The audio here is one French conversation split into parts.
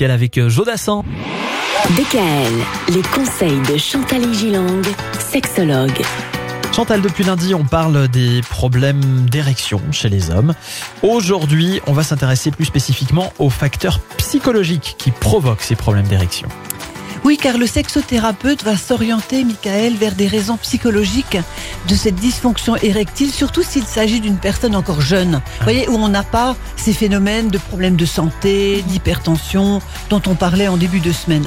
Avec euh, Jodassin. DKL, les conseils de Chantal Gilang, sexologue. Chantal, depuis lundi, on parle des problèmes d'érection chez les hommes. Aujourd'hui, on va s'intéresser plus spécifiquement aux facteurs psychologiques qui provoquent ces problèmes d'érection. Oui, car le sexothérapeute va s'orienter, Michael, vers des raisons psychologiques de cette dysfonction érectile, surtout s'il s'agit d'une personne encore jeune. Vous voyez, où on n'a pas ces phénomènes de problèmes de santé, d'hypertension dont on parlait en début de semaine.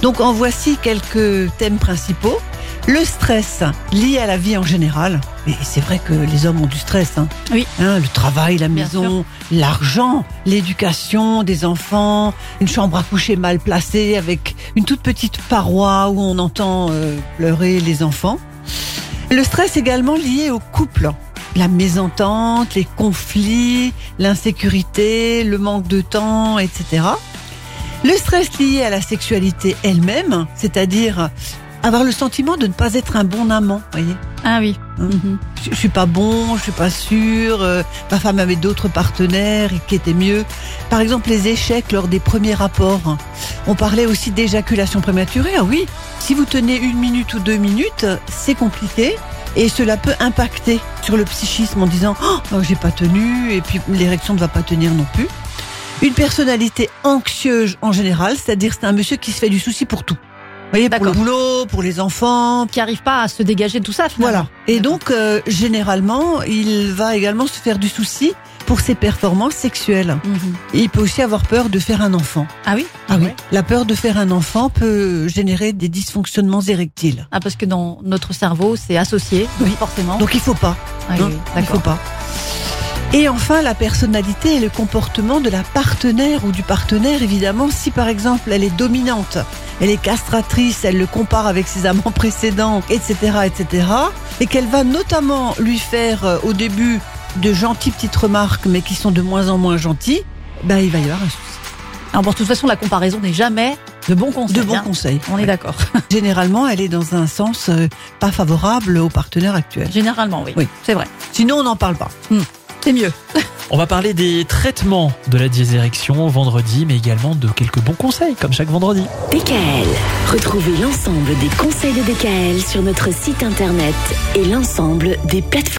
Donc en voici quelques thèmes principaux. Le stress lié à la vie en général. Et c'est vrai que les hommes ont du stress. Hein. Oui. Hein, le travail, la Bien maison, l'argent, l'éducation des enfants, une chambre à coucher mal placée avec une toute petite paroi où on entend euh, pleurer les enfants. Le stress également lié au couple. La mésentente, les conflits, l'insécurité, le manque de temps, etc. Le stress lié à la sexualité elle-même, c'est-à-dire avoir le sentiment de ne pas être un bon amant, voyez. Ah oui. Hein. Mhm. Je, je suis pas bon, je suis pas sûr. euh, ma femme avait d'autres partenaires et qui étaient mieux. Par exemple, les échecs lors des premiers rapports. On parlait aussi d'éjaculation prématurée. Ah oui, si vous tenez une minute ou deux minutes, c'est compliqué. Et cela peut impacter sur le psychisme en disant oh, j'ai pas tenu et puis l'érection ne va pas tenir non plus. Une personnalité anxieuse en général, c'est-à-dire c'est un monsieur qui se fait du souci pour tout. Vous voyez, pour le boulot, pour les enfants, Qui arrive pas à se dégager de tout ça finalement. voilà. Et donc, euh, généralement, il va également se faire du souci pour ses performances sexuelles. Mhm. Et il peut aussi avoir peur de faire un enfant. Ah oui. Ah oui. ouais. La peur de faire un enfant peut générer des dysfonctionnements érectiles. Ah parce que dans notre cerveau c'est associé. Oui. Forcément. Donc il faut pas. Ah hein, oui, il faut pas. Et enfin, la personnalité et le comportement de la partenaire ou du partenaire, évidemment, si par exemple elle est dominante, elle est castratrice, elle le compare avec ses amants précédents, etc., etc., et qu'elle va notamment lui faire euh, au début de gentilles petites remarques, mais qui sont de moins en moins gentilles, ben il va y avoir un souci. Alors bon, de toute façon la comparaison n'est jamais de bons conseils. De bons hein. conseils. On est d'accord. Généralement, elle est dans un sens euh, pas favorable au partenaire actuel. Généralement oui. Oui. C'est vrai. Sinon, on n'en parle pas. C'est mieux. On va parler des traitements de la dysérection vendredi, mais également de quelques bons conseils, comme chaque vendredi. DKL. Retrouvez l'ensemble des conseils de DKL sur notre site internet et l'ensemble des plateformes.